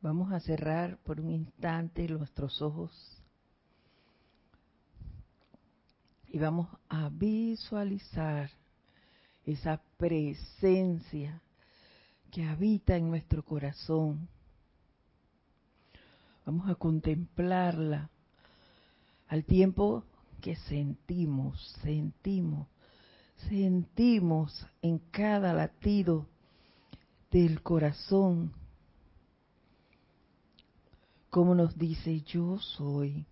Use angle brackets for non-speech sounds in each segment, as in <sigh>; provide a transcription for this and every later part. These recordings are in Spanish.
Vamos a cerrar por un instante nuestros ojos y vamos a visualizar esa presencia que habita en nuestro corazón. Vamos a contemplarla al tiempo que sentimos, sentimos, sentimos en cada latido del corazón como nos dice, yo soy,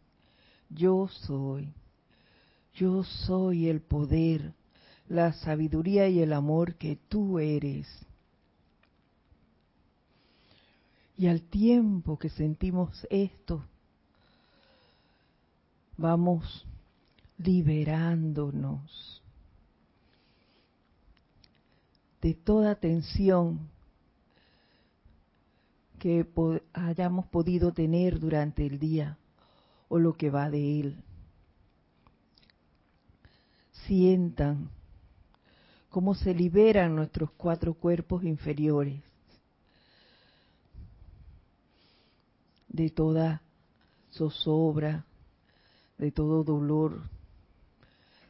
yo soy, yo soy el poder, la sabiduría y el amor que tú eres. Y al tiempo que sentimos esto, vamos liberándonos de toda tensión que hayamos podido tener durante el día o lo que va de él. Sientan cómo se liberan nuestros cuatro cuerpos inferiores de toda zozobra, de todo dolor,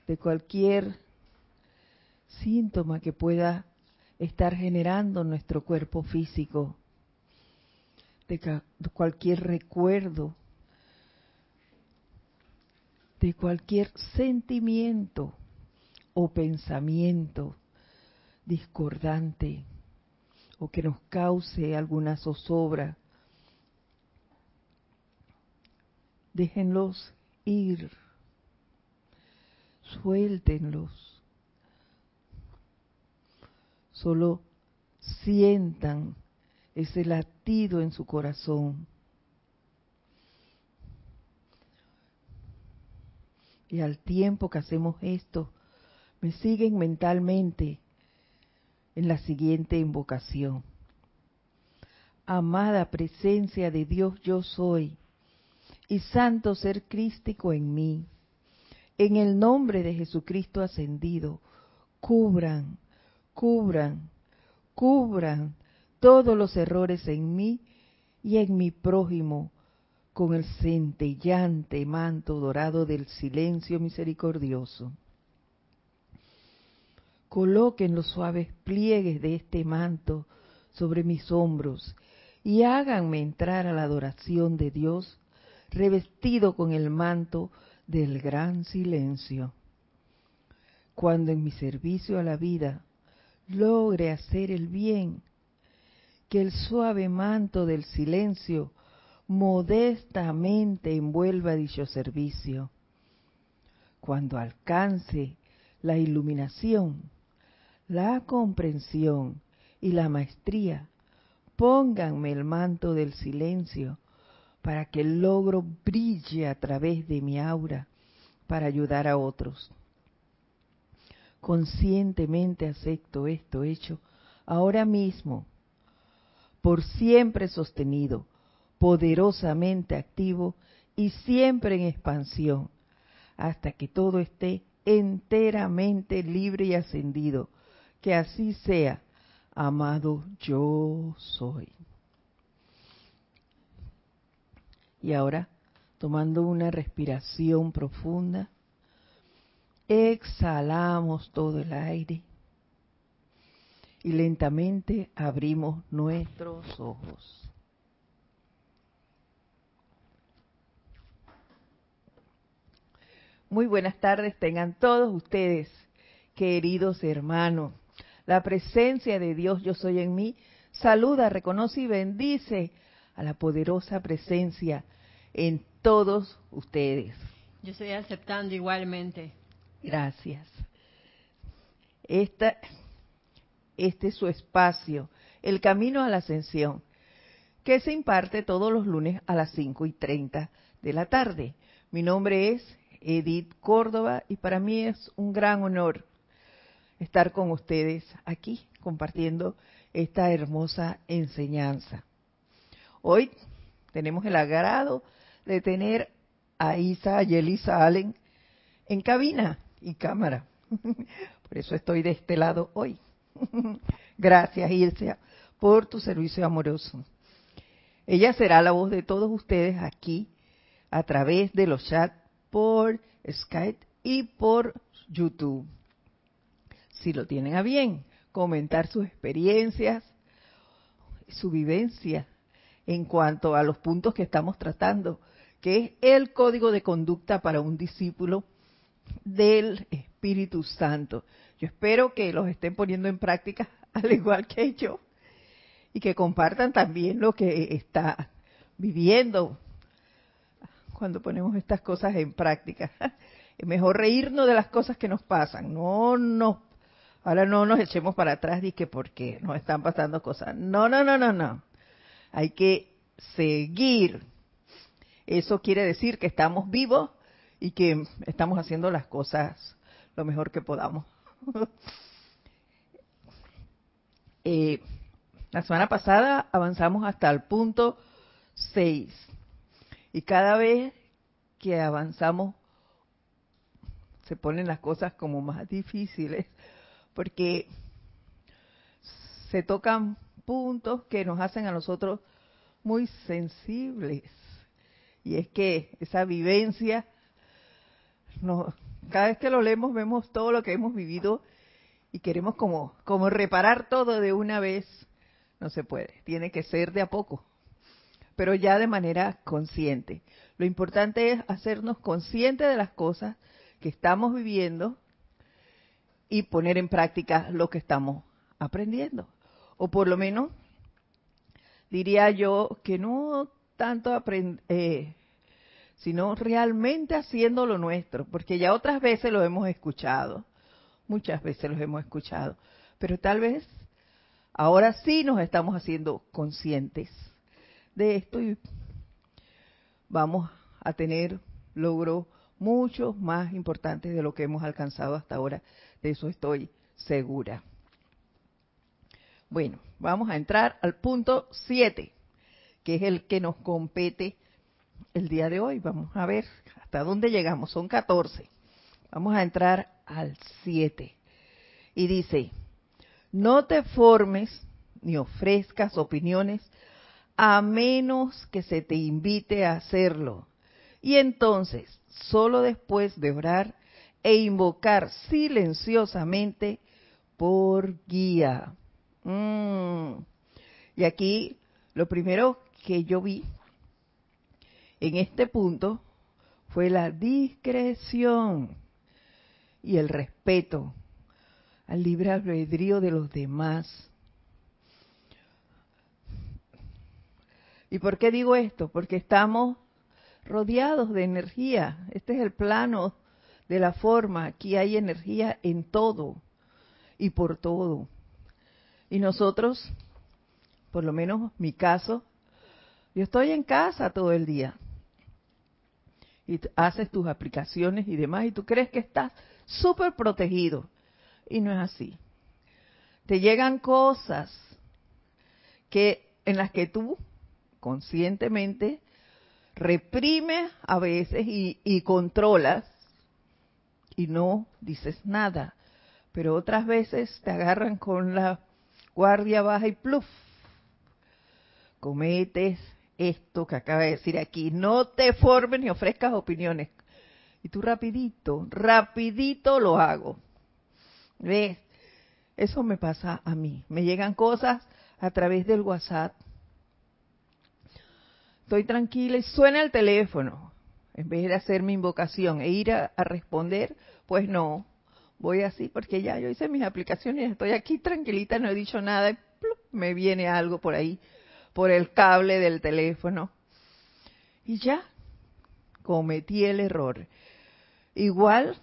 de cualquier síntoma que pueda estar generando nuestro cuerpo físico de cualquier recuerdo, de cualquier sentimiento o pensamiento discordante o que nos cause alguna zozobra. Déjenlos ir, suéltenlos, solo sientan ese latido en su corazón. Y al tiempo que hacemos esto, me siguen mentalmente en la siguiente invocación. Amada presencia de Dios yo soy y santo ser crístico en mí, en el nombre de Jesucristo ascendido, cubran, cubran, cubran todos los errores en mí y en mi prójimo con el centellante manto dorado del silencio misericordioso. Coloquen los suaves pliegues de este manto sobre mis hombros y háganme entrar a la adoración de Dios revestido con el manto del gran silencio. Cuando en mi servicio a la vida logre hacer el bien, que el suave manto del silencio modestamente envuelva dicho servicio. Cuando alcance la iluminación, la comprensión y la maestría, pónganme el manto del silencio para que el logro brille a través de mi aura para ayudar a otros. Conscientemente acepto esto hecho ahora mismo por siempre sostenido, poderosamente activo y siempre en expansión, hasta que todo esté enteramente libre y ascendido. Que así sea, amado yo soy. Y ahora, tomando una respiración profunda, exhalamos todo el aire y lentamente abrimos nuestros ojos. Muy buenas tardes tengan todos ustedes, queridos hermanos. La presencia de Dios yo soy en mí saluda, reconoce y bendice a la poderosa presencia en todos ustedes. Yo estoy aceptando igualmente. Gracias. Esta este es su espacio, el camino a la ascensión, que se imparte todos los lunes a las 5 y 30 de la tarde. Mi nombre es Edith Córdoba y para mí es un gran honor estar con ustedes aquí compartiendo esta hermosa enseñanza. Hoy tenemos el agrado de tener a Isa y Elisa Allen en cabina y cámara. <laughs> Por eso estoy de este lado hoy. <laughs> Gracias, Ilse, por tu servicio amoroso. Ella será la voz de todos ustedes aquí a través de los chats por Skype y por YouTube. Si lo tienen a bien, comentar sus experiencias, su vivencia en cuanto a los puntos que estamos tratando, que es el código de conducta para un discípulo del Espíritu Santo. Yo espero que los estén poniendo en práctica <laughs> al igual que yo y que compartan también lo que está viviendo cuando ponemos estas cosas en práctica. <laughs> Es mejor reírnos de las cosas que nos pasan, no no ahora no nos echemos para atrás y que porque nos están pasando cosas. No, no, no, no, no. Hay que seguir. Eso quiere decir que estamos vivos y que estamos haciendo las cosas lo mejor que podamos. <laughs> Eh, la semana pasada avanzamos hasta el punto 6 y cada vez que avanzamos se ponen las cosas como más difíciles porque se tocan puntos que nos hacen a nosotros muy sensibles. Y es que esa vivencia cada vez que lo leemos vemos todo lo que hemos vivido y queremos como, como reparar todo de una vez. No se puede, tiene que ser de a poco, pero ya de manera consciente. Lo importante es hacernos conscientes de las cosas que estamos viviendo y poner en práctica lo que estamos aprendiendo. O por lo menos diría yo que no tanto aprender, eh, sino realmente haciendo lo nuestro, porque ya otras veces lo hemos escuchado, muchas veces lo hemos escuchado, pero tal vez ahora sí nos estamos haciendo conscientes de esto y vamos a tener logros mucho más importantes de lo que hemos alcanzado hasta ahora, de eso estoy segura. Bueno, vamos a entrar al punto 7, que es el que nos compete el día de hoy. Vamos a ver hasta dónde llegamos. Son 14. Vamos a entrar al 7. Y dice, no te formes ni ofrezcas opiniones a menos que se te invite a hacerlo. Y entonces, solo después de orar e invocar silenciosamente por guía. Mm. Y aquí lo primero que yo vi en este punto fue la discreción y el respeto al libre albedrío de los demás. ¿Y por qué digo esto? Porque estamos rodeados de energía. Este es el plano de la forma. Aquí hay energía en todo y por todo. Y nosotros, por lo menos mi caso, yo estoy en casa todo el día y haces tus aplicaciones y demás y tú crees que estás súper protegido. Y no es así. Te llegan cosas que en las que tú conscientemente reprimes a veces y, y controlas y no dices nada. Pero otras veces te agarran con la guardia baja y pluf, cometes esto que acaba de decir aquí, no te formes ni ofrezcas opiniones. Y tú rapidito, rapidito lo hago. ¿Ves? Eso me pasa a mí. Me llegan cosas a través del WhatsApp. Estoy tranquila y suena el teléfono. En vez de hacer mi invocación e ir a, responder, pues no. Voy así porque ya yo hice mis aplicaciones, estoy aquí tranquilita, no he dicho nada y me viene algo por ahí por el cable del teléfono. Y ya, cometí el error. Igual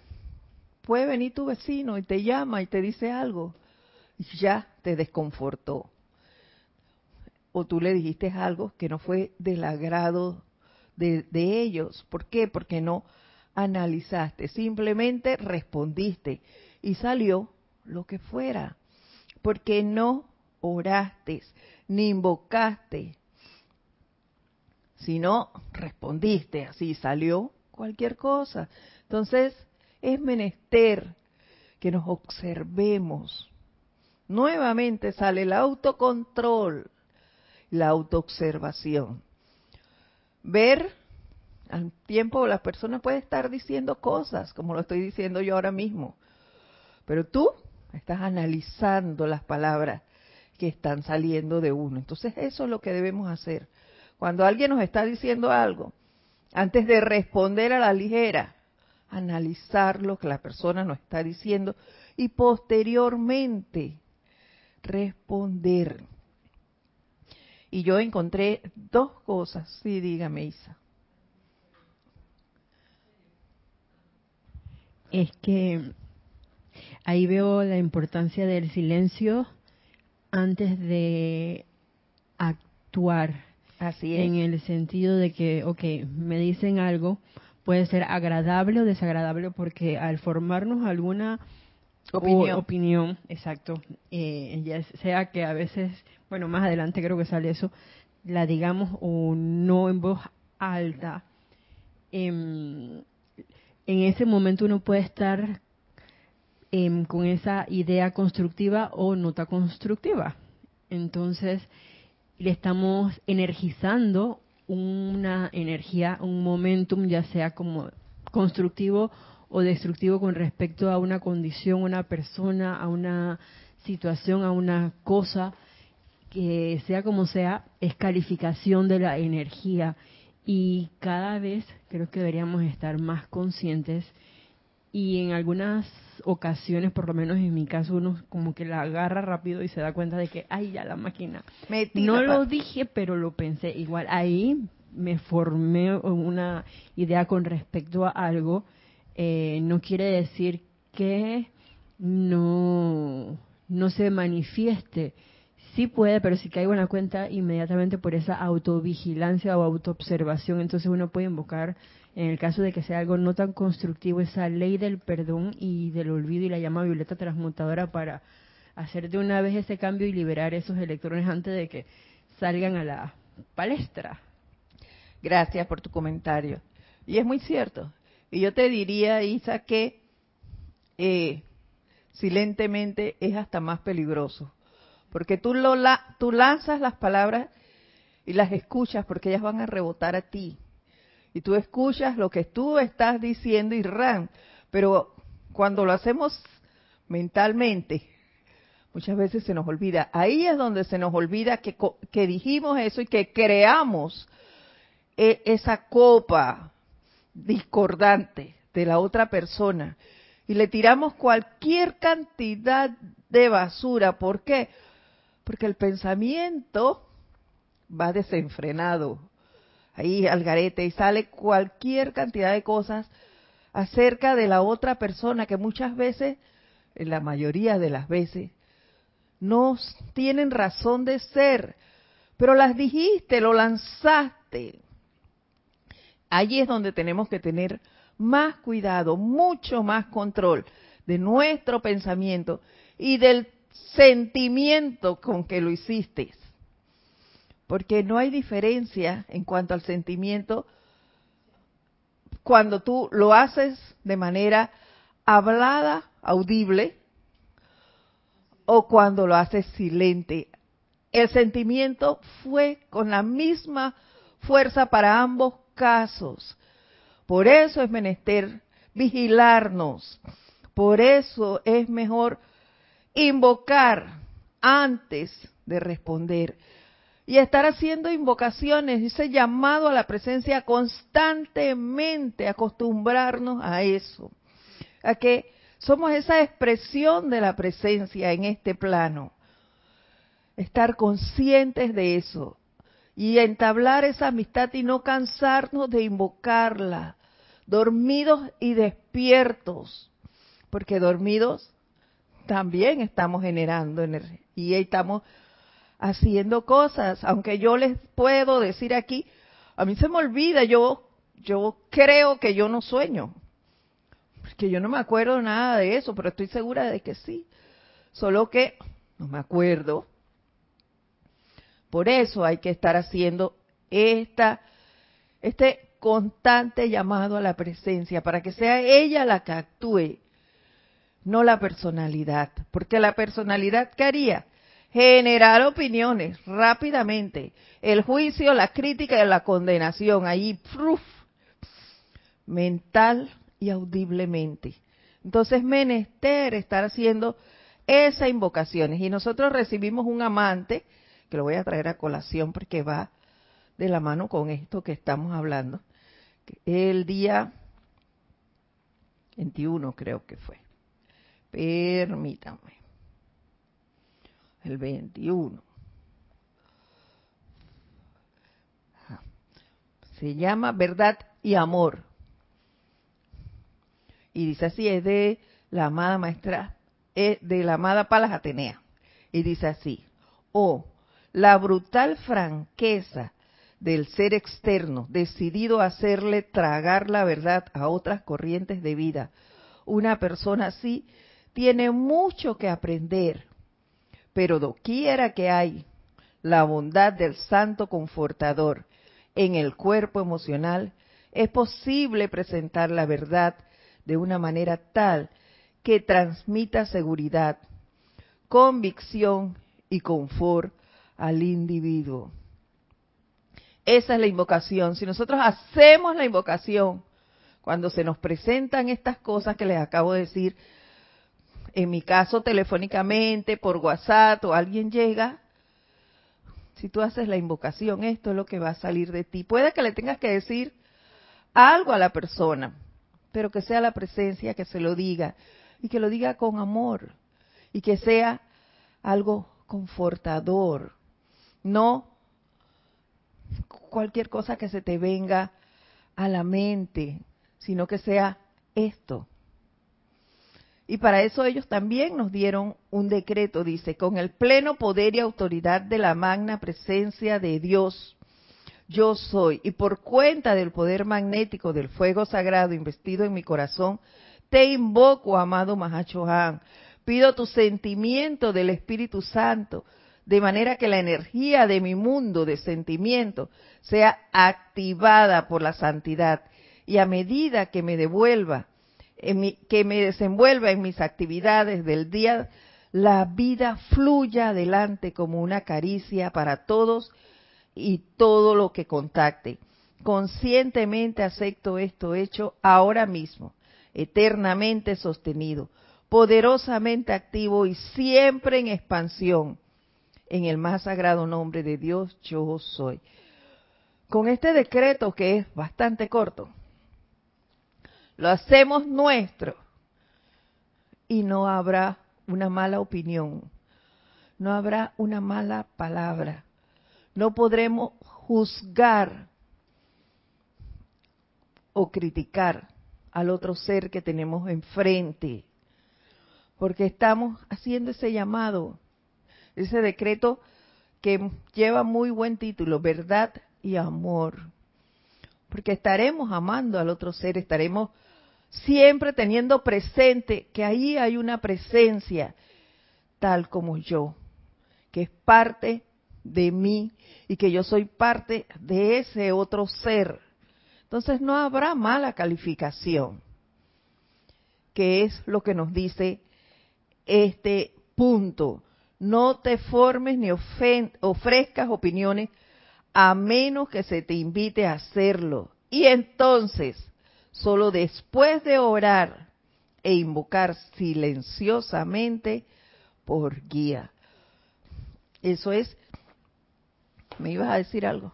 puede venir tu vecino y te llama y te dice algo y ya te desconfortó. O tú le dijiste algo que no fue del agrado de, de ellos. ¿Por qué? Porque no analizaste, simplemente respondiste y salió lo que fuera. Porque no oraste, ni invocaste, sino respondiste, así salió cualquier cosa. Entonces, es menester que nos observemos. Nuevamente sale el autocontrol. la autoobservación. Ver al tiempo las personas pueden estar diciendo cosas, como lo estoy diciendo yo ahora mismo, pero tú estás analizando las palabras que están saliendo de uno. Entonces eso es lo que debemos hacer. Cuando alguien nos está diciendo algo, antes de responder a la ligera, analizar lo que la persona nos está diciendo y posteriormente responder. Y yo encontré dos cosas. Sí, dígame, Isa. Es que ahí veo la importancia del silencio antes de actuar. Así es. En el sentido de que, ok, me dicen algo, puede ser agradable o desagradable porque al formarnos alguna opinión, opinión exacto, eh, ya sea que a veces, bueno, más adelante creo que sale eso, la digamos o no en voz alta, em, en ese momento uno puede estar em, con esa idea constructiva o nota constructiva. Entonces, le estamos energizando una energía, un momentum, ya sea como constructivo o destructivo con respecto a una condición, una persona, a una situación, a una cosa, que sea como sea, es calificación de la energía. Y cada vez creo que deberíamos estar más conscientes y en algunas ocasiones, por lo menos en mi caso, uno como que la agarra rápido y se da cuenta de que, ay, ya la máquina. no lo dije, pero lo pensé. Igual ahí me formé una idea con respecto a algo. Eh, no quiere decir que no, no se manifieste. Sí puede, pero si caigo en la cuenta inmediatamente por esa autovigilancia o autoobservación, entonces uno puede invocar en el caso de que sea algo no tan constructivo, esa ley del perdón y del olvido y la llama violeta transmutadora para hacer de una vez ese cambio y liberar esos electrones antes de que salgan a la palestra. Gracias por tu comentario. Y es muy cierto. Y yo te diría, Isa, que eh, silentemente es hasta más peligroso. Porque tú, lo la, tú lanzas las palabras y las escuchas porque ellas van a rebotar a ti y tú escuchas lo que tú estás diciendo y ran, pero cuando lo hacemos mentalmente, muchas veces se nos olvida. Ahí es donde se nos olvida que, que dijimos eso y que creamos e, esa copa discordante de la otra persona y le tiramos cualquier cantidad de basura. ¿Por qué? Porque el pensamiento va desenfrenado ahí al garete y sale cualquier cantidad de cosas acerca de la otra persona que muchas veces, en la mayoría de las veces, no tienen razón de ser, pero las dijiste, lo lanzaste. Allí es donde tenemos que tener más cuidado, mucho más control de nuestro pensamiento y del sentimiento con que lo hiciste porque no hay diferencia en cuanto al sentimiento cuando tú lo haces de manera hablada, audible, o cuando lo haces silente. El sentimiento fue con la misma fuerza para ambos casos. Por eso es menester vigilarnos. Por eso es mejor invocar antes de responder y estar haciendo invocaciones, ese llamado a la presencia constantemente, acostumbrarnos a eso, a que somos esa expresión de la presencia en este plano, estar conscientes de eso y entablar esa amistad y no cansarnos de invocarla, dormidos y despiertos, porque dormidos también estamos generando energía y estamos haciendo cosas, aunque yo les puedo decir aquí, a mí se me olvida, yo yo creo que yo no sueño, porque yo no me acuerdo nada de eso, pero estoy segura de que sí, solo que no me acuerdo. Por eso hay que estar haciendo esta este constante llamado a la presencia para que sea ella la que actúe, no la personalidad, porque la personalidad ¿qué haría? Generar opiniones rápidamente. El juicio, la crítica y la condenación, ahí, mental y audiblemente. Entonces, menester estar haciendo esas invocaciones. Y nosotros recibimos un amante, que lo voy a traer a colación porque va de la mano con esto que estamos hablando. El día 21 creo que fue. Permítanme el 21. Se llama Verdad y Amor. Y dice así, es de la amada maestra, es de la amada Palas Atenea. Y dice así, oh, la brutal franqueza del ser externo, decidido a hacerle tragar la verdad a otras corrientes de vida. Una persona así tiene mucho que aprender pero doquiera que hay la bondad del Santo Confortador en el cuerpo emocional, es posible presentar la verdad de una manera tal que transmita seguridad, convicción y confort al individuo. Esa es la invocación. Si nosotros hacemos la invocación, cuando se nos presentan estas cosas que les acabo de decir, en mi caso telefónicamente, por WhatsApp o alguien llega, si tú haces la invocación, esto es lo que va a salir de ti. Puede que le tengas que decir algo a la persona, pero que sea la presencia que se lo diga y que lo diga con amor y que sea algo confortador, no cualquier cosa que se te venga a la mente, sino que sea esto, y para eso ellos también nos dieron un decreto, dice, con el pleno poder y autoridad de la magna presencia de Dios, yo soy, y por cuenta del poder magnético del fuego sagrado investido en mi corazón, te invoco, amado Mahachohan, pido tu sentimiento del Espíritu Santo, de manera que la energía de mi mundo de sentimiento sea activada por la santidad, y a medida que me devuelva que me desenvuelva en mis actividades del día, la vida fluya adelante como una caricia para todos y todo lo que contacte. Conscientemente acepto esto hecho ahora mismo, eternamente sostenido, poderosamente activo y siempre en expansión. En el más sagrado nombre de Dios yo soy. Con este decreto que es bastante corto, lo hacemos nuestro. Y no habrá una mala opinión, no habrá una mala palabra, no podremos juzgar o criticar al otro ser que tenemos enfrente, porque estamos haciendo ese llamado, ese decreto que lleva muy buen título, verdad y amor, porque estaremos amando al otro ser, estaremos siempre teniendo presente que ahí hay una presencia tal como yo, que es parte de mí y que yo soy parte de ese otro ser. Entonces no habrá mala calificación, que es lo que nos dice este punto. No te formes ni ofrezcas opiniones a menos que se te invite a hacerlo. Y entonces Solo después de orar e invocar silenciosamente por guía. Eso es. ¿Me ibas a decir algo?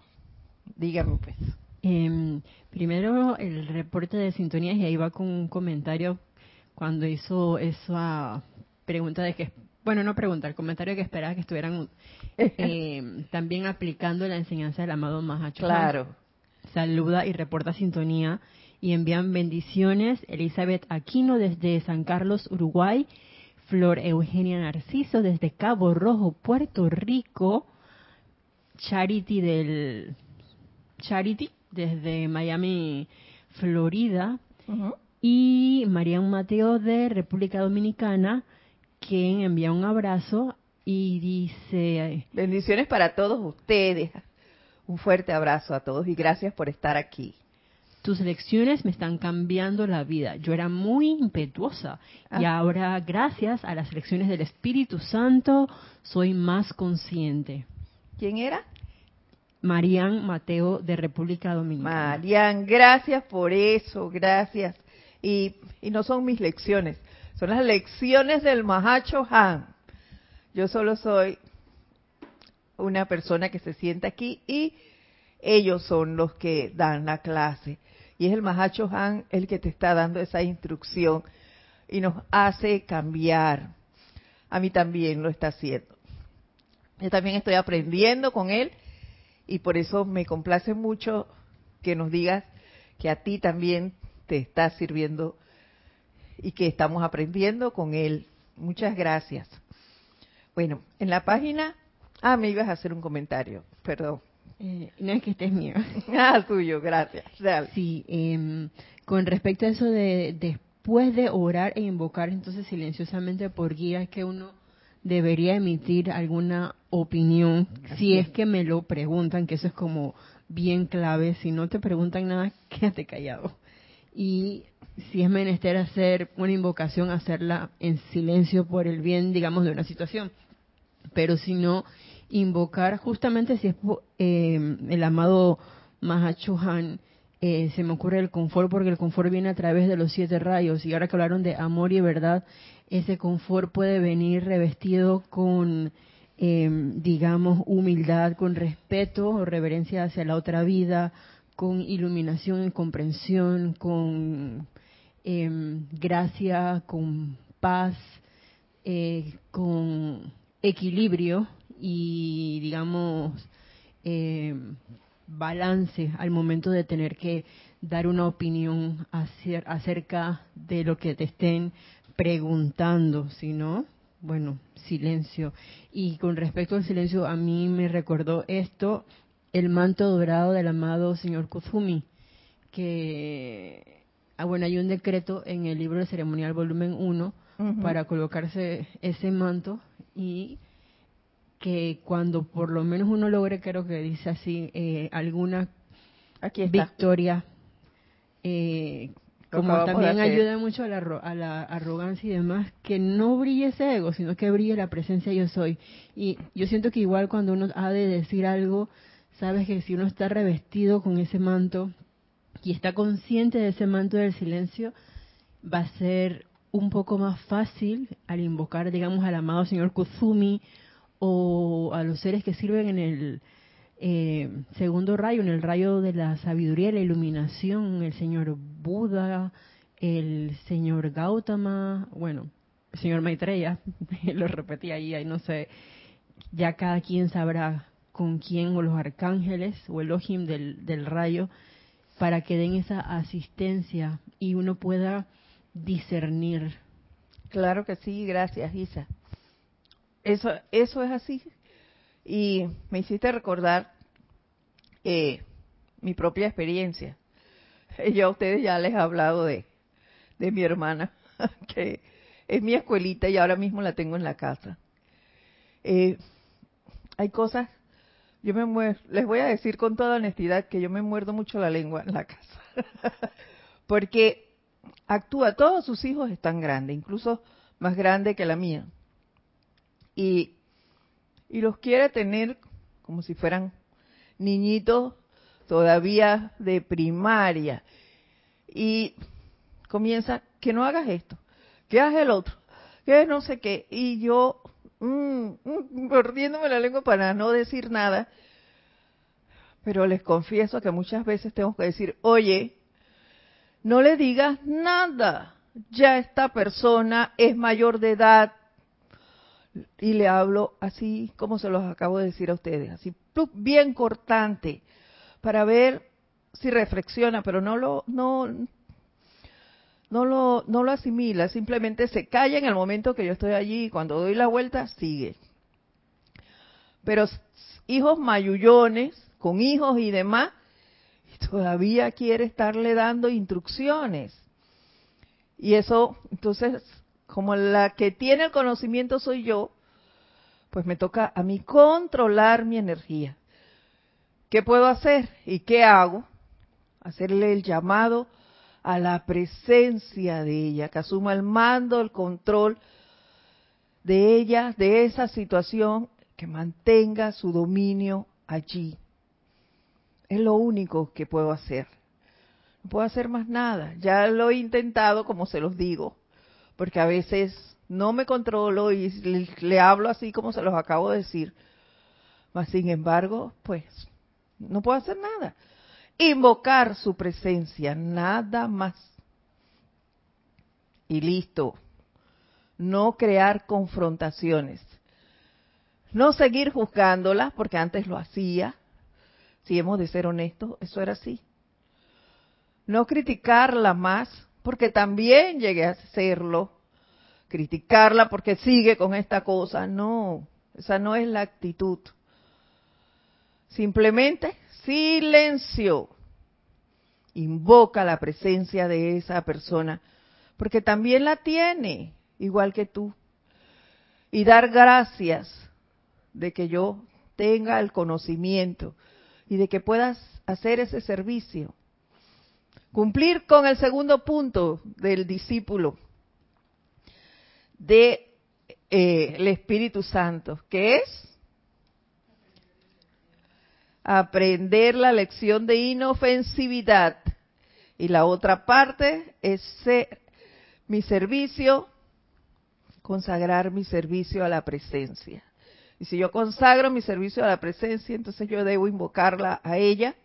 Dígame pues. Em, primero el reporte de sintonías y ahí va con un comentario cuando hizo esa pregunta de que, bueno, no pregunta, el comentario que esperaba que estuvieran <laughs> em, también aplicando la enseñanza del amado Mahacho. Claro. Saluda y reporta sintonía y envían bendiciones. Elizabeth Aquino desde San Carlos, Uruguay. Flor Eugenia Narciso desde Cabo Rojo, Puerto Rico. Charity del Charity desde Miami, Florida. Y Marian Mateo de República Dominicana, quien envía un abrazo y dice... Bendiciones para todos ustedes. Un fuerte abrazo a todos y gracias por estar aquí. Tus lecciones me están cambiando la vida. Yo era muy impetuosa y ah. ahora, gracias a las lecciones del Espíritu Santo, soy más consciente. ¿Quién era? Marian Mateo de República Dominicana. Marian, gracias por eso, gracias. Y, y no son mis lecciones, son las lecciones del Mahacho Han. Yo solo soy una persona que se sienta aquí y ellos son los que dan la clase. Y es el Mahacho Han el que te está dando esa instrucción y nos hace cambiar. A mí también lo está haciendo. Yo también estoy aprendiendo con él y por eso me complace mucho que nos digas que a ti también te está sirviendo y que estamos aprendiendo con él. Muchas gracias. Bueno, en la página... Ah, me ibas a hacer un comentario, perdón. Eh, no es que estés mío. <laughs> ah, tuyo, gracias. Sí, em, con respecto a eso de después de orar e invocar entonces silenciosamente por guía, es que uno debería emitir alguna opinión si es que me lo preguntan, que eso es como bien clave. Si no te preguntan nada, <laughs> quédate callado. Y si es menester hacer una invocación, hacerla en silencio por el bien, digamos, de una situación. Pero si no, invocar justamente si es eh, el amado Mahachuhan, eh, se me ocurre el confort porque el confort viene a través de los siete rayos y ahora que hablaron de amor y verdad, ese confort puede venir revestido con, em, digamos, humildad, con respeto o reverencia hacia la otra vida, con iluminación y comprensión, con em, gracia, con paz, eh, con equilibrio y, digamos, em, balance al momento de tener que dar una opinión acerca de lo que te estén preguntando, sino, bueno, silencio. Y con respecto al silencio, a mí me recordó esto, el manto dorado del amado señor Kuzumi, que, ah, bueno, hay un decreto en el libro de ceremonial volumen 1 para colocarse ese manto y que cuando por lo menos uno logre, creo que dice así, eh, alguna Aquí victoria eh, como también ayuda mucho a la, a la arrogancia y demás, que no brille ese ego, sino que brille la presencia yo soy. Y yo siento que igual cuando uno ha de decir algo, sabes que si uno está revestido con ese manto y está consciente de ese manto del silencio, va a ser un poco más fácil al invocar, digamos, al amado señor Kuzumi o a los seres que sirven en el eh, segundo rayo, en el rayo de la sabiduría la iluminación, el señor Buda, el señor Gautama, bueno, el señor Maitreya, <laughs> lo repetí ahí, ahí no sé, ya cada quien sabrá con quién o los arcángeles o el Ojim del, del rayo para que den esa asistencia y uno pueda discernir. Claro que sí, gracias Isa. Eso, eso es así, y me hiciste recordar eh, mi propia experiencia. <laughs> Yo a ustedes ya les he hablado de, de mi hermana, <laughs> que es mi escuelita y ahora mismo la tengo en la casa. Eh, hay cosas, yo me les voy a decir con toda honestidad que yo me muerdo mucho la lengua en la casa, <laughs> porque actúa, todos sus hijos están grandes, incluso más grande que la mía. Y y los quiere tener como si fueran niñitos todavía de primaria. Y comienza, que no hagas esto, que hagas el otro, que no sé qué. Y yo, mm, mm, mordiéndome la lengua para no decir nada, pero les confieso que muchas veces tengo que decir, oye, no le digas nada, ya esta persona es mayor de edad, y le hablo así como se los acabo de decir a ustedes, así bien cortante, para ver si reflexiona, pero no lo, no, no lo, no lo asimila, simplemente se calla en el momento que yo estoy allí y cuando doy la vuelta sigue. Pero hijos mayullones, con hijos y demás, todavía quiere estarle dando instrucciones. Y eso, entonces, como la que tiene el conocimiento soy yo, pues me toca a mí controlar mi energía. ¿Qué puedo hacer y qué hago? hacerle el llamado a la presencia de ella, que asuma el mando, el control de ella, de esa situación, que mantenga su dominio allí. Es lo único que puedo hacer. No puedo hacer más nada. Ya lo he intentado, como se los digo, porque a veces no me controlo y le, hablo así como se los acabo de decir. Mas, sin embargo, pues, no puedo hacer nada. Invocar su presencia, nada más. Y listo. No crear confrontaciones. No seguir juzgándolas, porque antes lo hacía. Si hemos de ser honestos, eso era así. No criticarla más, porque también llegué a hacerlo. Criticarla porque sigue con esta cosa. No, esa no es la actitud. Simplemente silencio. Invoca la presencia de esa persona, porque también la tiene, igual que tú. Y dar gracias de que yo tenga el conocimiento y de que puedas hacer ese servicio. Cumplir con el segundo punto del discípulo de eh, Espíritu Santo, que es aprender la lección de inofensividad. Y la otra parte es mi servicio, consagrar mi servicio a la presencia. Y si yo consagro mi servicio a la presencia, entonces yo debo invocarla a ella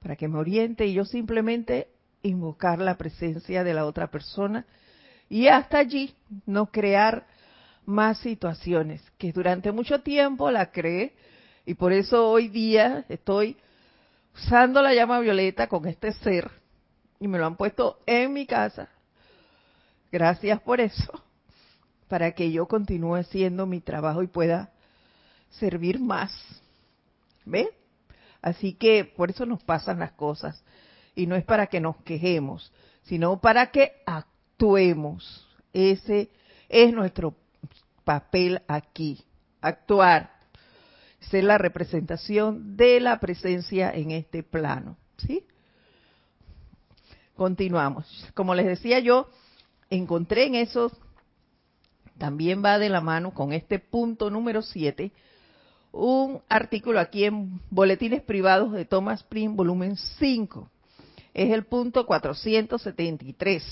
para que me oriente y yo simplemente invocar la presencia de la otra persona y hasta allí no crear más situaciones que durante mucho tiempo la creé y por eso hoy día estoy usando la llama violeta con este ser y me lo han puesto en mi casa. Gracias por eso, para que yo continúe haciendo mi trabajo y pueda servir más. ¿Ve? Así que por eso nos pasan las cosas. Y no es para que nos quejemos, sino para que actuemos. Ese es nuestro papel aquí, actuar, ser la representación de la presencia en este plano. ¿Sí? Continuamos. Como les decía yo, encontré en eso, también va de la mano con este punto número 7, un artículo aquí en Boletines Privados de Thomas Prim, volumen 5. Es el punto 473.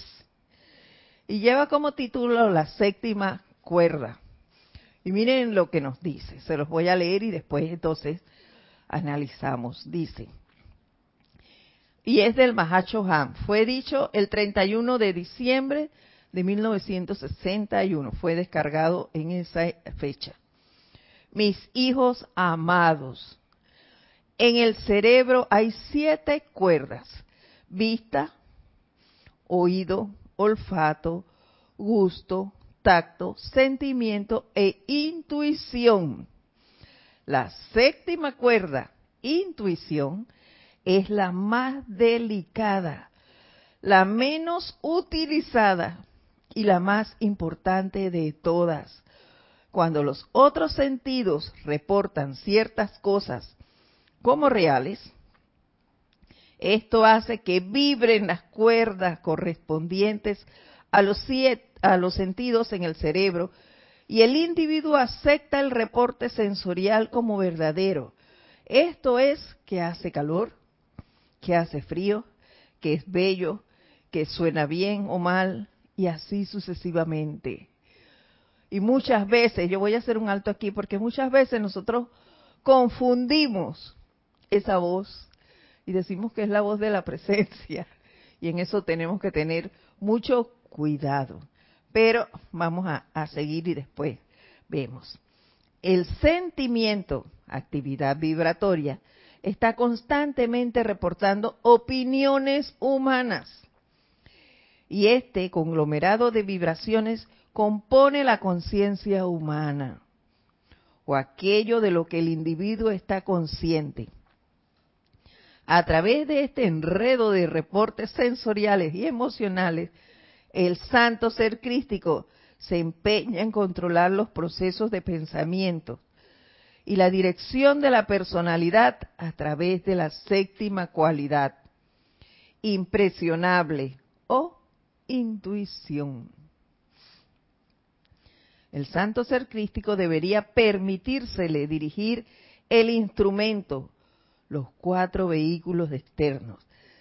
Y lleva como título la séptima cuerda. Y miren lo que nos dice. Se los voy a leer y después entonces analizamos. Dice. Y es del Mahacho Ham. Fue dicho el 31 de diciembre de 1961. Fue descargado en esa fecha mis hijos amados. En el cerebro hay siete cuerdas. Vista, oído, olfato, gusto, tacto, sentimiento e intuición. La séptima cuerda, intuición, es la más delicada, la menos utilizada y la más importante de todas cuando los otros sentidos reportan ciertas cosas como reales, esto hace que vibren las cuerdas correspondientes a los, a los sentidos en el cerebro y el individuo acepta el reporte sensorial como verdadero. Esto es que hace calor, que hace frío, que es bello, que suena bien o mal, y así sucesivamente. Y muchas veces, yo voy a hacer un alto aquí, porque muchas veces nosotros confundimos esa voz y decimos que es la voz de la presencia. Y en eso tenemos que tener mucho cuidado. Pero vamos a, seguir y después vemos. El sentimiento, actividad vibratoria, está constantemente reportando opiniones humanas. Y este conglomerado de vibraciones compone la conciencia humana o aquello de lo que el individuo está consciente. A través de este enredo de reportes sensoriales y emocionales, el santo ser crístico se empeña en controlar los procesos de pensamiento y la dirección de la personalidad a través de la séptima cualidad, impresionable o intuición. El santo ser crístico debería permitírsele dirigir el instrumento, los cuatro vehículos externos,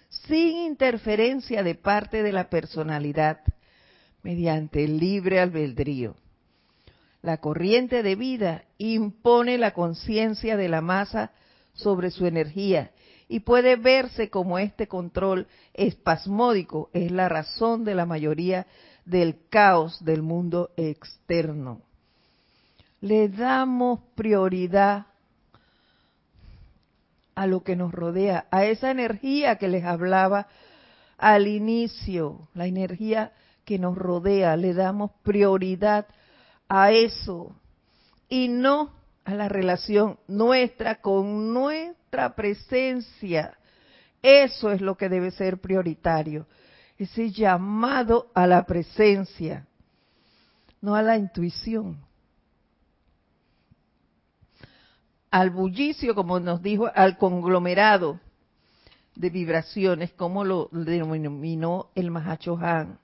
sin interferencia de parte de la personalidad, mediante el libre albedrío. La corriente de vida impone la conciencia de la masa sobre su energía y puede verse como este control espasmódico es la razón de la mayoría del caos del mundo externo. Le damos prioridad a lo que nos rodea, a esa energía que les hablaba al inicio, la energía que nos rodea, le damos prioridad a eso y no a la relación nuestra con nuestra presencia. Eso es lo que debe ser prioritario ese llamado a la presencia, no a la intuición. Al bullicio, como nos dijo, al conglomerado de vibraciones, como lo denominó el Mahacho Han.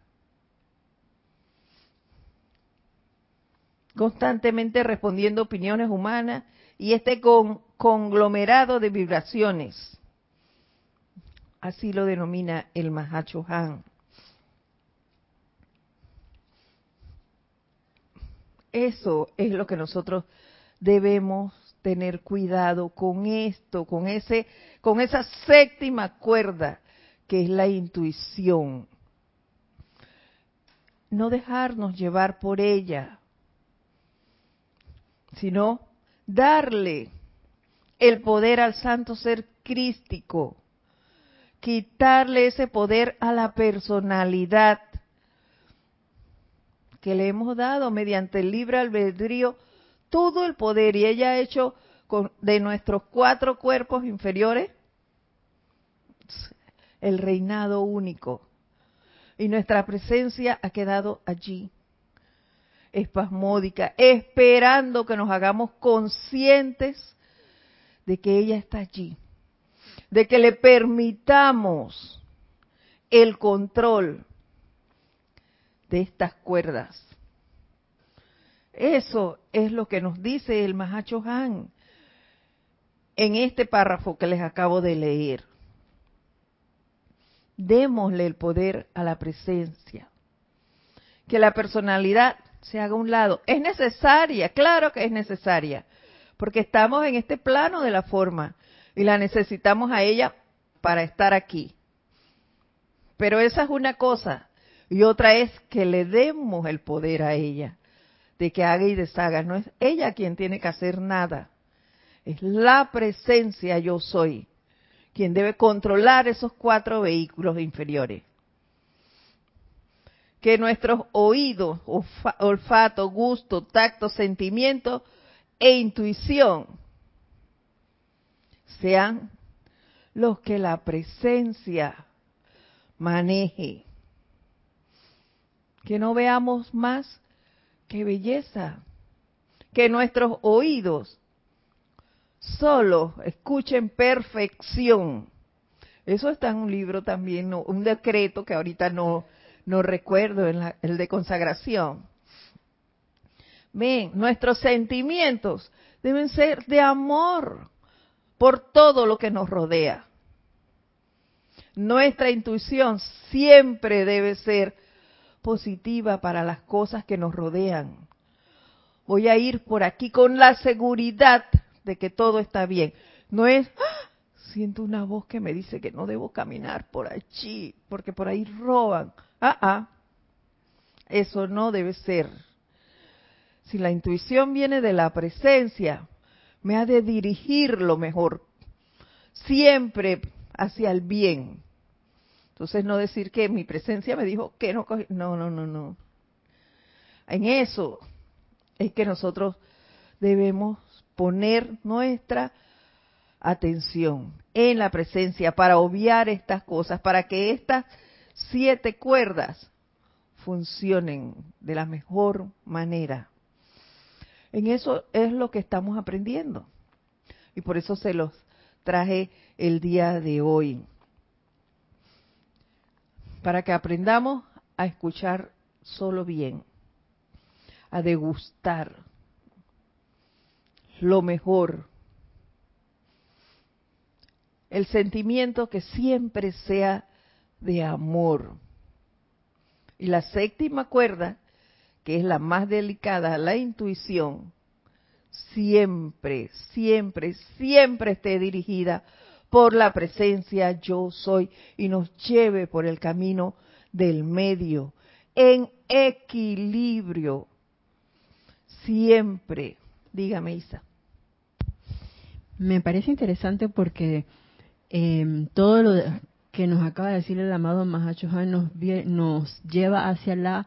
Constantemente respondiendo opiniones humanas y este con, conglomerado de vibraciones Así lo denomina el Mahacho Han. Eso es lo que nosotros debemos tener cuidado con esto, con ese, con esa séptima cuerda que es la intuición. No dejarnos llevar por ella, sino darle el poder al santo ser crístico quitarle ese poder a la personalidad que le hemos dado mediante el libre albedrío todo el poder y ella ha hecho de nuestros cuatro cuerpos inferiores el reinado único. Y nuestra presencia ha quedado allí espasmódica esperando que nos hagamos conscientes de que ella está allí de que le permitamos el control de estas cuerdas. Eso es lo que nos dice el Mahacho Han en este párrafo que les acabo de leer. Démosle el poder a la presencia. Que la personalidad se haga a un lado. Es necesaria, claro que es necesaria, porque estamos en este plano de la forma y la necesitamos a ella para estar aquí. Pero esa es una cosa. Y otra es que le demos el poder a ella de que haga y deshaga. No es ella quien tiene que hacer nada. Es la presencia yo soy quien debe controlar esos cuatro vehículos inferiores. Que nuestros oídos, olfato, gusto, tacto, sentimiento e intuición sean los que la presencia maneje. Que no veamos más que belleza. Que nuestros oídos solo escuchen perfección. Eso está en un libro también, un decreto que ahorita no, no recuerdo, en el de consagración. Ven, nuestros sentimientos deben ser de amor, por todo lo que nos rodea. Nuestra intuición siempre debe ser positiva para las cosas que nos rodean. Voy a ir por aquí con la seguridad de que todo está bien. No es, ¡Ah! siento una voz que me dice que no debo caminar por allí, porque por ahí roban. Ah, ah. Eso no debe ser. Si la intuición viene de la presencia, me ha de dirigir lo mejor, siempre hacia el bien. Entonces no decir que mi presencia me dijo que no no, no, no, no. En eso es que nosotros debemos poner nuestra atención en la presencia para obviar estas cosas, para que estas siete cuerdas funcionen de la mejor manera. En eso es lo que estamos aprendiendo. Y por eso se los traje el día de hoy. para que aprendamos a escuchar solo bien, a degustar lo mejor, el sentimiento que siempre sea de amor. Y la séptima cuerda, que es la más delicada, la intuición, siempre, siempre, siempre esté dirigida por la presencia yo soy y nos lleve por el camino del medio, en equilibrio, siempre. Dígame, Isa. Me parece interesante porque eh, todo lo que nos acaba de decir el amado Mahachohan nos, nos lleva hacia la,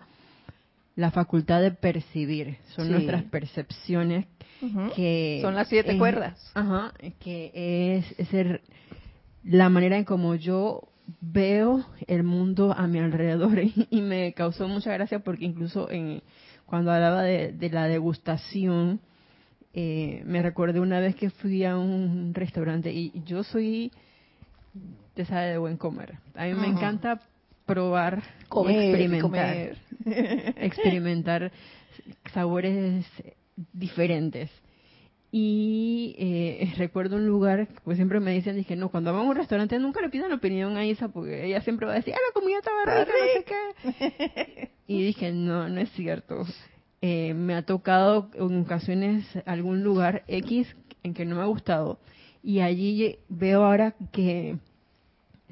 la facultad de percibir. Son nuestras percepciones que... Son las siete cuerdas. Ajá, que es, ser la manera en como yo veo el mundo a mi alrededor <laughs> y, me causó mucha gracia porque incluso en, cuando hablaba de, la degustación, eh, me recordé una vez que fui a un restaurante y yo soy te sabe de buen comer. A mí me encanta probar, experimentar, <laughs> experimentar sabores diferentes. Y eh, recuerdo un lugar, pues siempre me dicen, dije, no, cuando vamos a un restaurante nunca le pidan opinión a Isa, porque ella siempre va a decir, ah, la comida estaba rica, no sé qué. y dije, no, no es cierto. Eh, me ha tocado en ocasiones algún lugar X en que no me ha gustado. Y allí veo ahora que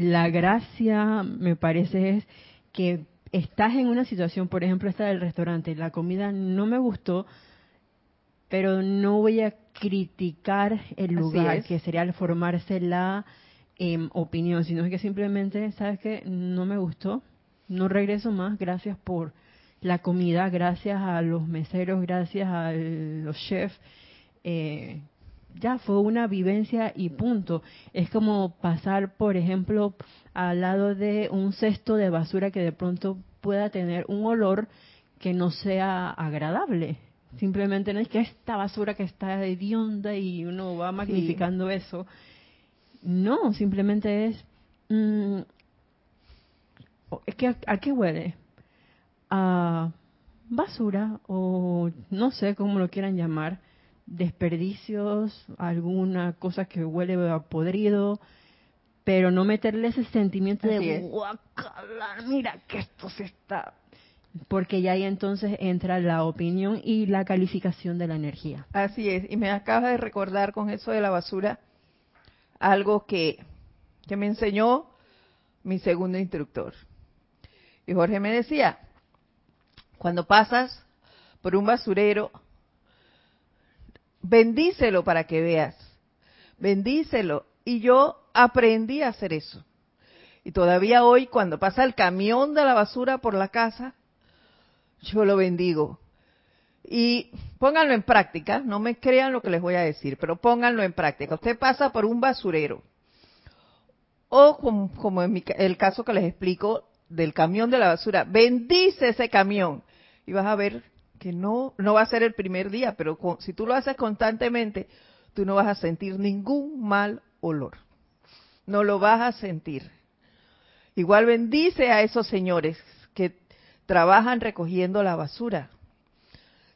la gracia, me parece, es que estás en una situación, por ejemplo, esta del restaurante, la comida no me gustó, pero no voy a criticar el lugar, que sería al formarse la em, opinión, sino que simplemente, ¿sabes qué? No me gustó, no regreso más, gracias por la comida, gracias a los meseros, gracias a los chefs. Eh, ya fue una vivencia y punto. Es como pasar, por ejemplo, al lado de un cesto de basura que de pronto pueda tener un olor que no sea agradable. Simplemente no es que esta basura que está hedionda y uno va magnificando eso. No, simplemente es... Mm, es que, ¿A qué huele? A basura o no sé cómo lo quieran llamar desperdicios, alguna cosa que huele a podrido, pero no meterle ese sentimiento de guacala, mira que esto se está porque ya ahí entonces entra la opinión y la calificación de la energía. Así es, y me acaba de recordar con eso de la basura algo que, que me enseñó mi segundo instructor. Y Jorge me decía, cuando pasas por un basurero, bendícelo para que veas, bendícelo. Y yo aprendí a hacer eso. Y todavía hoy, cuando pasa el camión de la basura por la casa, yo lo bendigo. Y pónganlo en práctica, no me crean lo que les voy a decir, pero pónganlo en práctica. Usted pasa por un basurero, o como, en el caso que les explico del camión de la basura, bendice ese camión y vas a ver que no, no va a ser el primer día, pero si tú lo haces constantemente, tú no vas a sentir ningún mal olor. No lo vas a sentir. Igual bendice a esos señores que trabajan recogiendo la basura.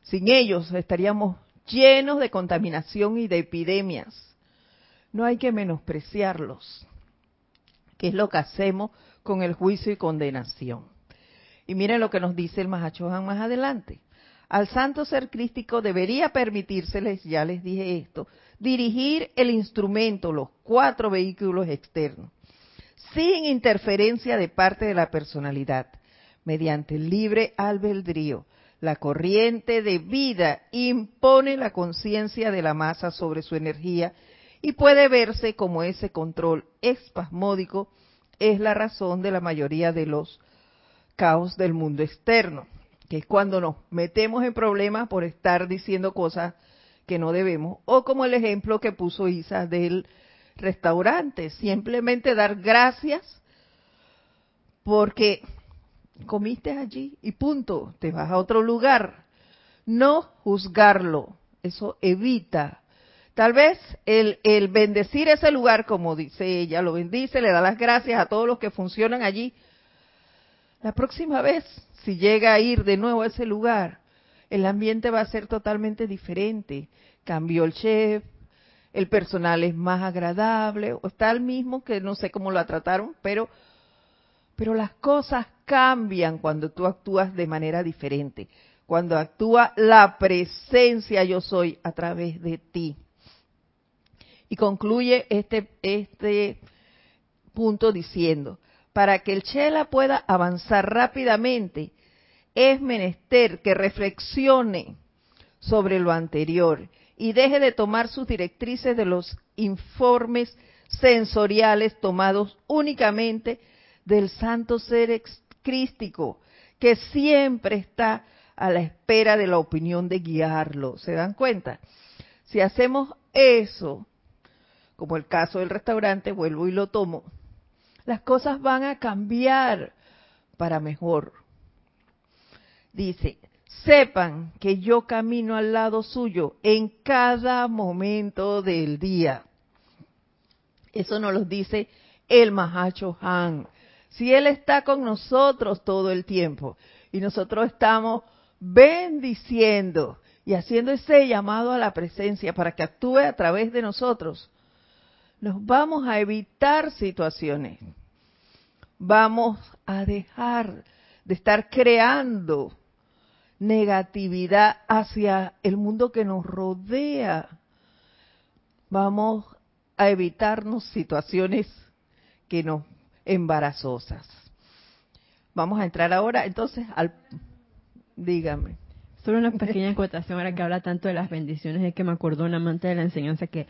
Sin ellos estaríamos llenos de contaminación y de epidemias. No hay que menospreciarlos, que es lo que hacemos con el juicio y condenación. Y miren lo que nos dice el Mahachohan más adelante. Al santo ser crístico debería permitírseles, ya les dije esto, dirigir el instrumento, los cuatro vehículos externos, sin interferencia de parte de la personalidad, mediante el libre albedrío. La corriente de vida impone la conciencia de la masa sobre su energía y puede verse como ese control espasmódico es la razón de la mayoría de los caos del mundo externo que es cuando nos metemos en problemas por estar diciendo cosas que no debemos, o como el ejemplo que puso Isa del restaurante, simplemente dar gracias porque comiste allí y punto, te vas a otro lugar, no juzgarlo, eso evita. Tal vez el, el bendecir ese lugar, como dice ella, lo bendice, le da las gracias a todos los que funcionan allí, La próxima vez, si llega a ir de nuevo a ese lugar, el ambiente va a ser totalmente diferente. Cambió el chef, el personal es más agradable, o está el mismo que no sé cómo lo trataron, pero, pero las cosas cambian cuando tú actúas de manera diferente, cuando actúa la presencia yo soy a través de ti. Y concluye este, este punto diciendo, para que el Chela pueda avanzar rápidamente, es menester que reflexione sobre lo anterior y deje de tomar sus directrices de los informes sensoriales tomados únicamente del santo ser crístico, que siempre está a la espera de la opinión de guiarlo. ¿Se dan cuenta? Si hacemos eso, como el caso del restaurante, vuelvo y lo tomo, las cosas van a cambiar para mejor. Dice, sepan que yo camino al lado suyo en cada momento del día. Eso nos lo dice el Mahacho Han. Si Él está con nosotros todo el tiempo y nosotros estamos bendiciendo y haciendo ese llamado a la presencia para que actúe a través de nosotros, nos vamos a evitar situaciones. Vamos a dejar de estar creando negatividad hacia el mundo que nos rodea. Vamos a evitarnos situaciones que nos embarazosas. Vamos a entrar ahora entonces al dígame. Solo una <laughs> pequeña acotación ahora que habla tanto de las bendiciones, es que me acordó un amante de la enseñanza que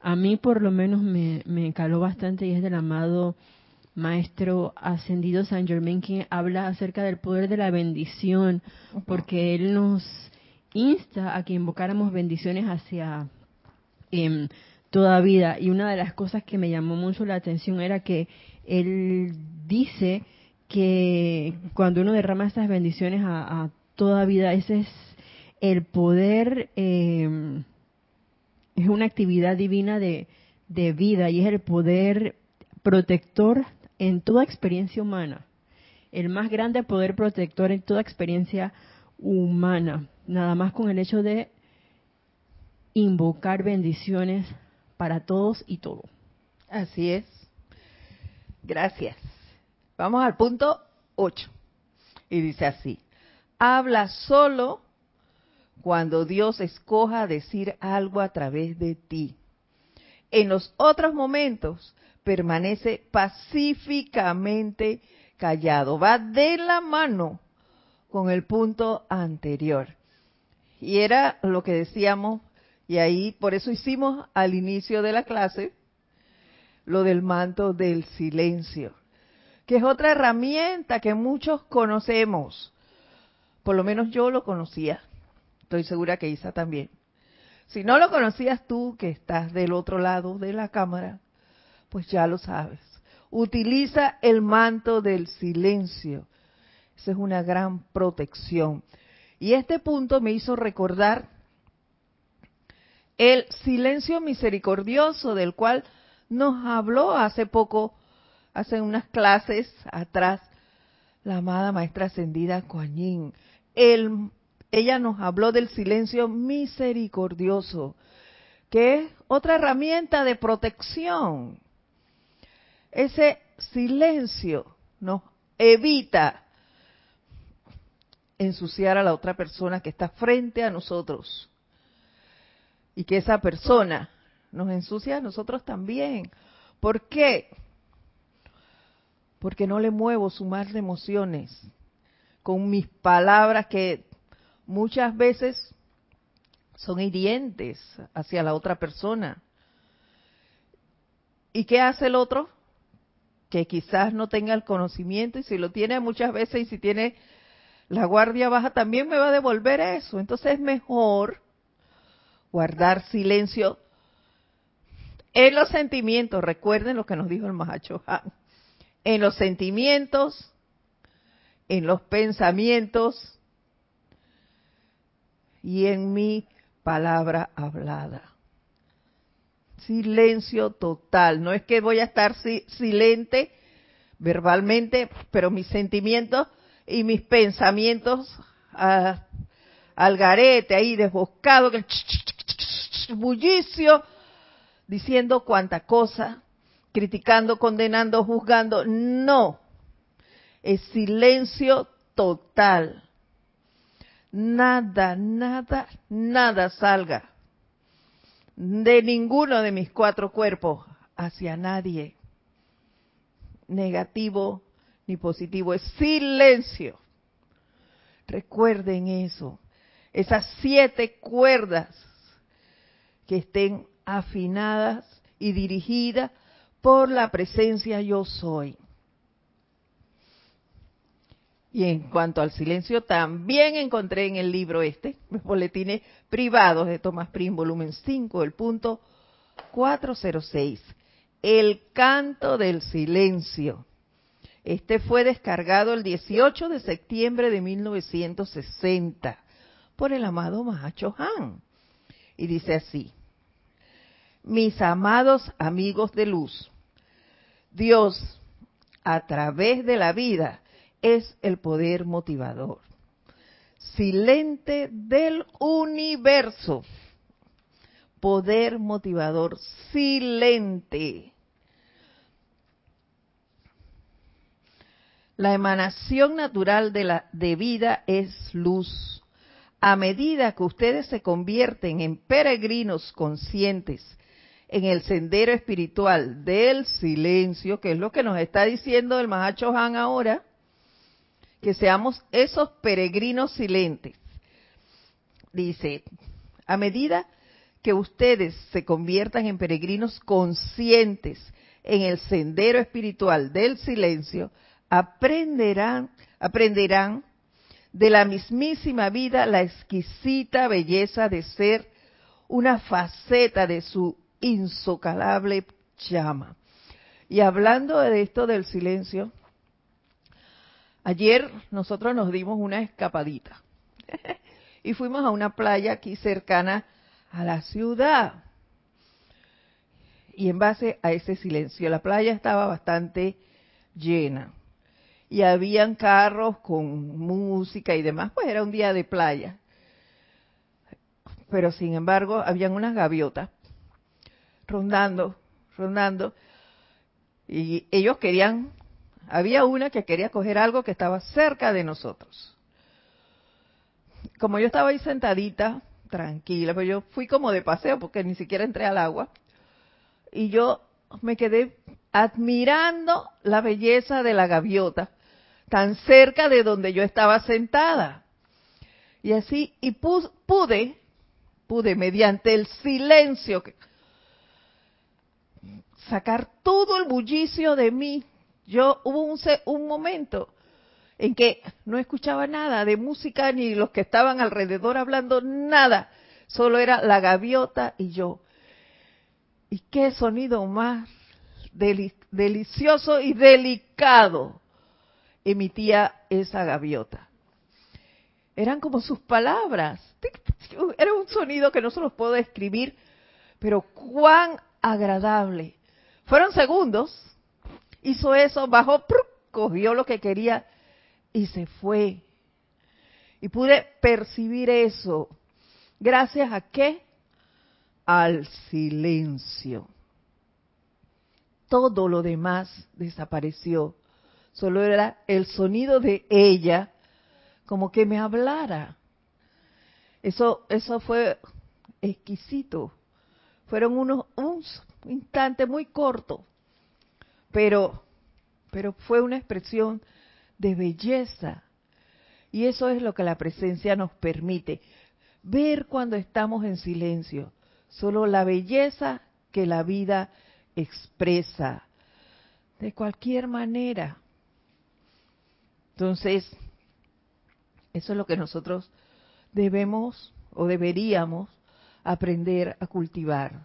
a mí por lo menos me, me caló bastante y es del amado maestro ascendido San Germain quien habla acerca del poder de la bendición, porque él nos insta a que invocáramos bendiciones hacia em, toda vida. Y una de las cosas que me llamó mucho la atención era que él dice que cuando uno derrama estas bendiciones a, toda vida, ese es el poder, em, es una actividad divina de, de vida y es el poder protector en toda experiencia humana, el más grande poder protector en toda experiencia humana, nada más con el hecho de invocar bendiciones para todos y todo. Así es. Gracias. Vamos al punto 8. Y dice así, habla solo cuando Dios escoja decir algo a través de ti. En los otros momentos permanece pacíficamente callado. Va de la mano con el punto anterior. Y era lo que decíamos, y ahí por eso hicimos al inicio de la clase lo del manto del silencio, que es otra herramienta que muchos conocemos. Por lo menos yo lo conocía. Estoy segura que Isa también. Si no lo conocías tú, que estás del otro lado de la cámara, pues ya lo sabes. Utiliza el manto del silencio. Esa es una gran protección. Y este punto me hizo recordar el silencio misericordioso del cual nos habló hace poco, hace unas clases atrás, la amada maestra ascendida Yin. ella nos habló del silencio misericordioso, que es otra herramienta de protección ese silencio nos evita ensuciar a la otra persona que está frente a nosotros. Y que esa persona nos ensucia a nosotros también. ¿Por qué? Porque no le muevo su mar de emociones con mis palabras que muchas veces son hirientes hacia la otra persona. ¿Y qué hace el otro? Que quizás no tenga el conocimiento y si lo tiene muchas veces y si tiene la guardia baja también me va a devolver eso. Entonces es mejor guardar silencio en los sentimientos. Recuerden lo que nos dijo el Mahacho En los sentimientos, en los pensamientos y en mi palabra hablada silencio total. No es que voy a estar silente verbalmente, pero mis sentimientos y mis pensamientos al garete ahí desboscado, que bullicio, diciendo cuánta cosa, criticando, condenando, juzgando. No, es silencio total. Nada, nada, nada salga de ninguno de mis cuatro cuerpos hacia nadie. Negativo ni positivo, es silencio. Recuerden eso. Esas siete cuerdas que estén afinadas y dirigidas por la presencia yo soy. Y en cuanto al silencio, también encontré en el libro este, los boletines privados de Thomas Prim, volumen 5, el punto 406, el canto del silencio. Este fue descargado el 18 de septiembre de 1960 por el amado Mahacho Han. Y dice así, mis amados amigos de luz, Dios, a través de la vida, es el poder motivador, silente del universo, poder motivador silente. La emanación natural de la de vida es luz. A medida que ustedes se convierten en peregrinos conscientes en el sendero espiritual del silencio, que es lo que nos está diciendo el Mahacho Han ahora, que seamos esos peregrinos silentes. Dice, a medida que ustedes se conviertan en peregrinos conscientes en el sendero espiritual del silencio, aprenderán, aprenderán de la mismísima vida la exquisita belleza de ser una faceta de su insocalable llama. Y hablando de esto del silencio, ayer nosotros nos dimos una escapadita y fuimos a una playa aquí cercana a la ciudad. Y en base a ese silencio, la playa estaba bastante llena. Y habían carros con música y demás, pues era un día de playa. Pero sin embargo, habían unas gaviotas rondando, rondando, y ellos querían, había una que quería coger algo que estaba cerca de nosotros. Como yo estaba ahí sentadita, tranquila, pero yo fui como de paseo porque ni siquiera entré al agua, y yo me quedé admirando la belleza de la gaviota, tan cerca de donde yo estaba sentada. Y así, y pude, pude mediante el silencio sacar todo el bullicio de mí. Yo hubo un, un momento en que no escuchaba nada de música ni los que estaban alrededor hablando nada, solo era la gaviota y yo. Y qué sonido más delicioso y delicado emitía esa gaviota. Eran como sus palabras. Era un sonido que no se los puedo describir, pero cuán agradable fueron segundos, hizo eso, bajó, cogió lo que quería y se fue. Y pude percibir eso. ¿Gracias a qué? Al silencio. Todo lo demás desapareció. Solo era el sonido de ella como que me hablara. Eso, eso fue exquisito. Fueron unos, instante muy corto, pero, pero fue una expresión de belleza. Y eso es lo que la presencia nos permite, ver cuando estamos en silencio, solo la belleza que la vida expresa, de cualquier manera. Entonces, eso es lo que nosotros debemos o deberíamos aprender a cultivar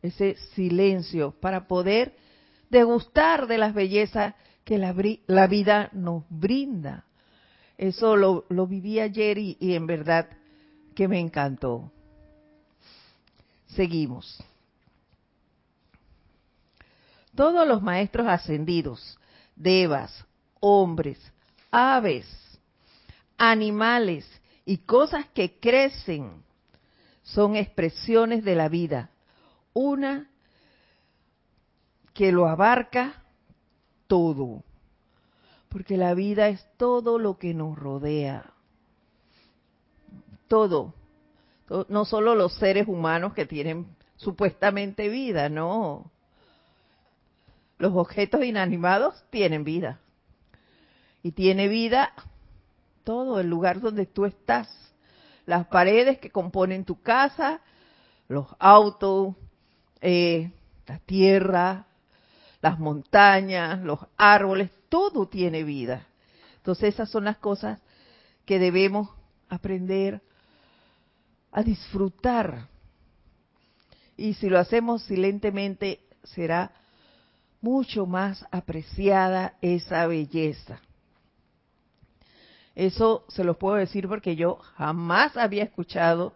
ese silencio, para poder degustar de las bellezas que la, vida nos brinda. Eso lo, lo viví ayer y, y en verdad que me encantó. Seguimos. Todos los maestros ascendidos, devas, hombres, aves, animales y cosas que crecen son expresiones de la vida. Una que lo abarca todo, porque la vida es todo lo que nos rodea. Todo. No solo los seres humanos que tienen supuestamente vida, no. Los objetos inanimados tienen vida. Y tiene vida todo el lugar donde tú estás. Las paredes que componen tu casa, los autos, eh, la tierra, las montañas, los árboles, todo tiene vida. Entonces esas son las cosas que debemos aprender a disfrutar. Y si lo hacemos silentemente, será mucho más apreciada esa belleza. Eso se lo puedo decir porque yo jamás había escuchado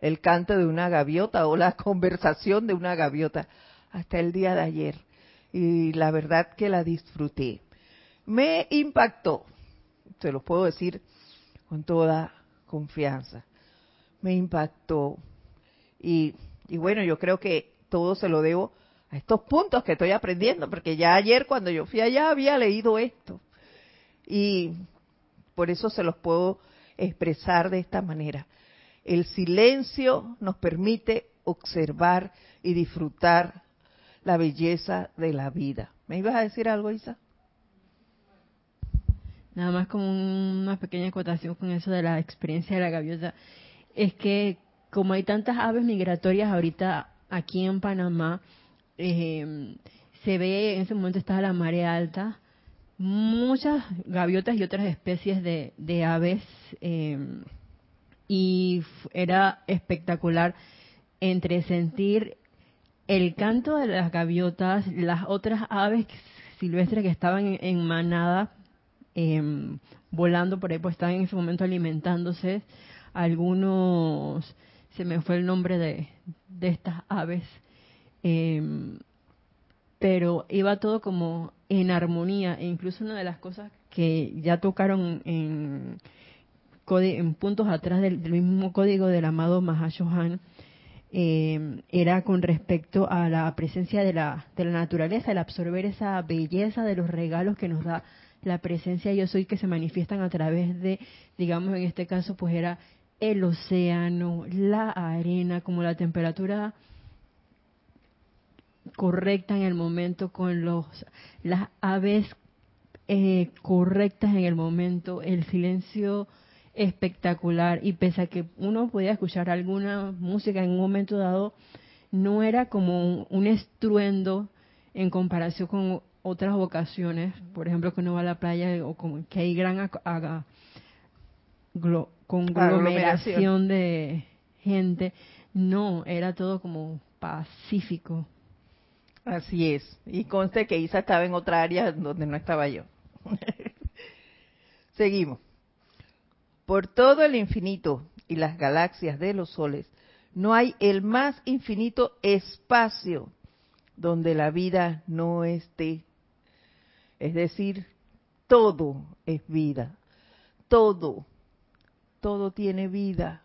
el canto de una gaviota o la <laughs> conversación de una gaviota hasta el día de ayer. Y la verdad que la disfruté. Me impactó, se lo puedo decir con toda confianza. Me impactó. Y, y bueno, yo creo que todo se lo debo a estos puntos que estoy aprendiendo, porque ya ayer cuando yo fui allá había leído esto. Y por eso se los puedo expresar de esta manera. El silencio nos permite observar y disfrutar la belleza de la vida. ¿Me ibas a decir algo, Isa? Nada más como una pequeña acotación con eso de la experiencia de la gaviota. Es que como hay tantas aves migratorias ahorita aquí en Panamá, eh, se ve, en ese momento estaba la marea alta, muchas gaviotas y otras especies de, aves em, y era espectacular entre sentir el canto de las gaviotas, las otras aves silvestres que estaban en, manada em, volando por ahí, pues estaban en ese momento alimentándose, algunos, se me fue el nombre de, estas aves, Em, pero iba todo como en armonía e incluso una de las cosas que ya tocaron en, puntos atrás del, mismo código del amado Mahashohan eh, era con respecto a la presencia de la, de la naturaleza, el absorber esa belleza de los regalos que nos da la presencia yo soy que se manifiestan a través de, digamos en este caso, pues era el océano, la arena, como la temperatura correcta en el momento, con los las aves eh, correctas en el momento, el silencio espectacular y pese a que uno podía escuchar alguna música en un momento dado, no era como un, estruendo en comparación con otras ocasiones, por ejemplo que uno va a la playa o como que hay gran conglomeración de gente, no, era todo como pacífico. Así es. Y conste que Isa estaba en otra área donde no estaba yo. <laughs> Seguimos. Por todo el infinito y las galaxias de los soles, no hay el más infinito espacio donde la vida no esté. Es decir, todo es vida. Todo. Todo tiene vida.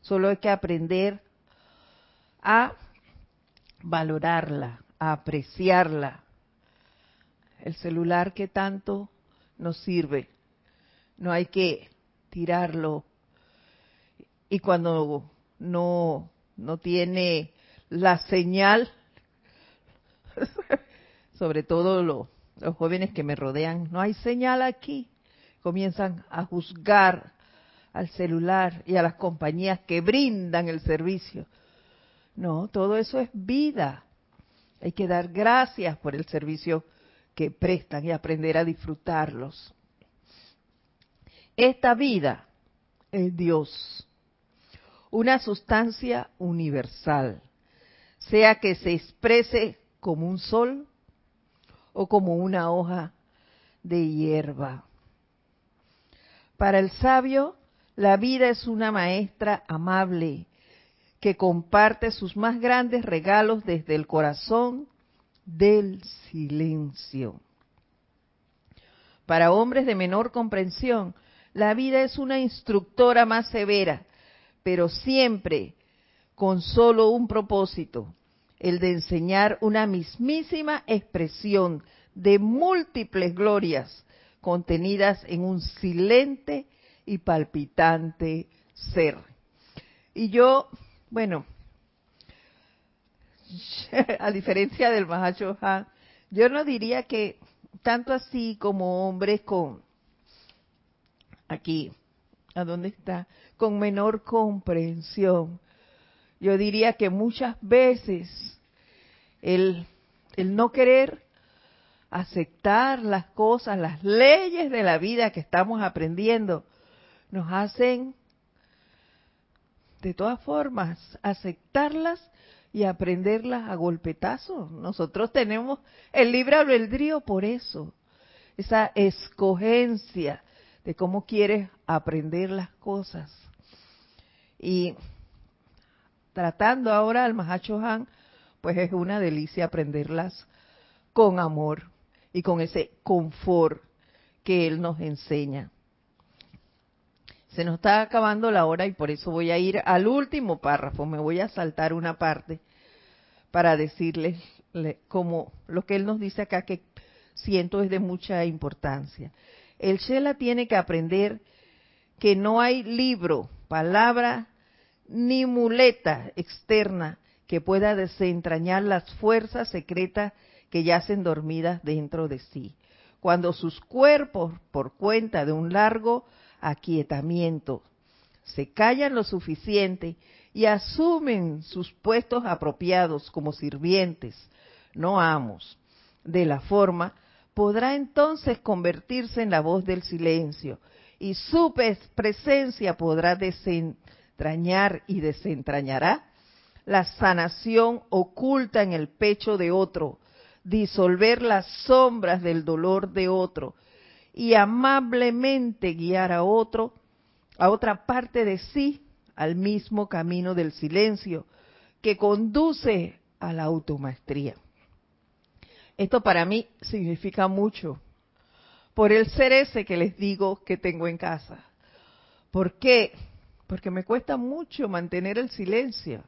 Solo hay que aprender a valorarla, apreciarla. El celular que tanto nos sirve, no hay que tirarlo. Y cuando no, no tiene la señal, <laughs> sobre todo los jóvenes que me rodean, no hay señal aquí, comienzan a juzgar al celular y a las compañías que brindan el servicio. No, todo eso es vida. Hay que dar gracias por el servicio que prestan y aprender a disfrutarlos. Esta vida es Dios, una sustancia universal, sea que se exprese como un sol o como una hoja de hierba. Para el sabio, la vida es una maestra amable que comparte sus más grandes regalos desde el corazón del silencio. para hombres de menor comprensión, la vida es una instructora más severa, pero siempre con solo un propósito, el de enseñar una mismísima expresión de múltiples glorias contenidas en un silente y palpitante ser. Y yo, bueno, <laughs> a diferencia del Mahacho yo no diría que tanto así como hombres con, aquí, ¿a dónde está? Con menor comprensión. Yo diría que muchas veces el, el no querer aceptar las cosas, las leyes de la vida que estamos aprendiendo, nos hacen de todas formas aceptarlas y aprenderlas a golpetazos. Nosotros tenemos el libre albedrío por eso, esa escogencia de cómo quieres aprender las cosas. Y tratando ahora al Mahacho Han, pues es una delicia aprenderlas con amor y con ese confort que él nos enseña. Se nos está acabando la hora y por eso voy a ir al último párrafo. Me voy a saltar una parte para decirles como lo que él nos dice acá que siento es de mucha importancia. El Shela tiene que aprender que no hay libro, palabra ni muleta externa que pueda desentrañar las fuerzas secretas que yacen dormidas dentro de sí. Cuando sus cuerpos, por cuenta de un largo aquietamiento, se callan lo suficiente y asumen sus puestos apropiados como sirvientes, no amos, de la forma, podrá entonces convertirse en la voz del silencio y su presencia podrá desentrañar y desentrañará la sanación oculta en el pecho de otro, disolver las sombras del dolor de otro y amablemente guiar a otro, a otra parte de sí, al mismo camino del silencio que conduce a la automaestría. Esto para mí significa mucho por el ser ese que les digo que tengo en casa. ¿Por qué? Porque me cuesta mucho mantener el silencio.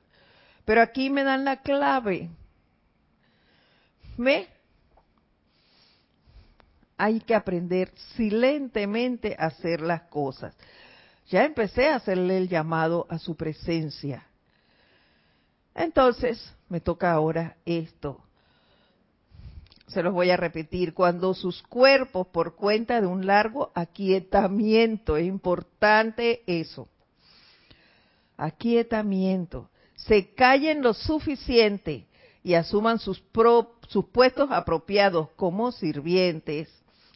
Pero aquí me dan la clave ¿Ve? Hay que aprender silentemente a hacer las cosas. Ya empecé a hacerle el llamado a su presencia. Entonces, me toca ahora esto. Se los voy a repetir. Cuando sus cuerpos, por cuenta de un largo aquietamiento, es importante eso. Aquietamiento. Se callen lo suficiente y asuman sus, sus puestos apropiados como sirvientes,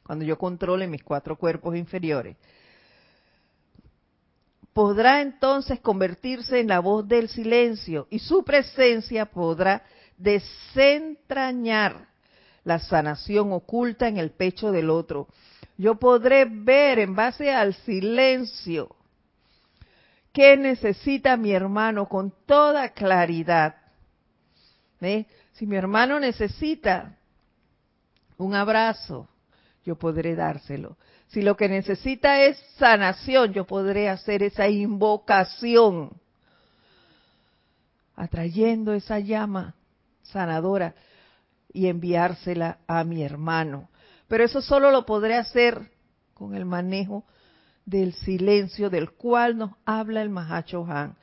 cuando yo controle mis cuatro cuerpos inferiores, podrá entonces convertirse en la voz del silencio y su presencia podrá desentrañar la sanación oculta en el pecho del otro. Yo podré ver en base al silencio qué necesita mi hermano con toda claridad si mi hermano necesita un abrazo, yo podré dárselo. Si lo que necesita es sanación, yo podré hacer esa invocación, atrayendo esa llama sanadora y enviársela a mi hermano. Pero eso solo lo podré hacer con el manejo del silencio del cual nos habla el Mahacho Han.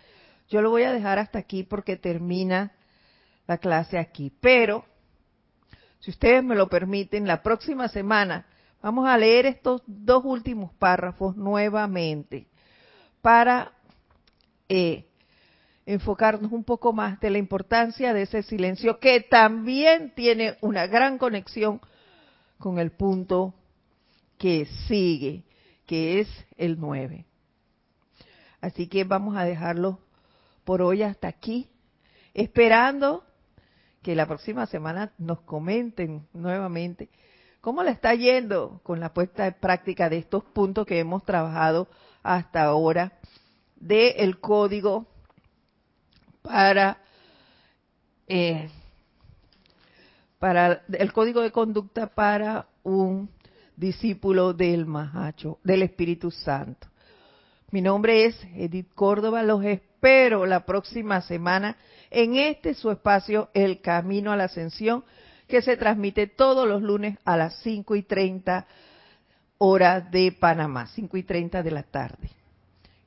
Yo lo voy a dejar hasta aquí porque termina la clase aquí. Pero, si ustedes me lo permiten, la próxima semana vamos a leer estos dos últimos párrafos nuevamente para eh, enfocarnos un poco más de la importancia de ese silencio que también tiene una gran conexión con el punto que sigue, que es el 9. Así que vamos a dejarlo por hoy hasta aquí, esperando que la próxima semana nos comenten nuevamente cómo le está yendo con la puesta en práctica de estos puntos que hemos trabajado hasta ahora del código para eh, para el código de conducta para un discípulo del Mahacho, del Espíritu Santo. Mi nombre es Edith Córdoba, los espero la próxima semana en este su espacio El Camino a la Ascensión, que se transmite todos los lunes a las 5 y 30 horas de Panamá, 5 y 30 de la tarde.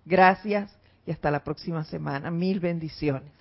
Gracias y hasta la próxima semana. Mil bendiciones.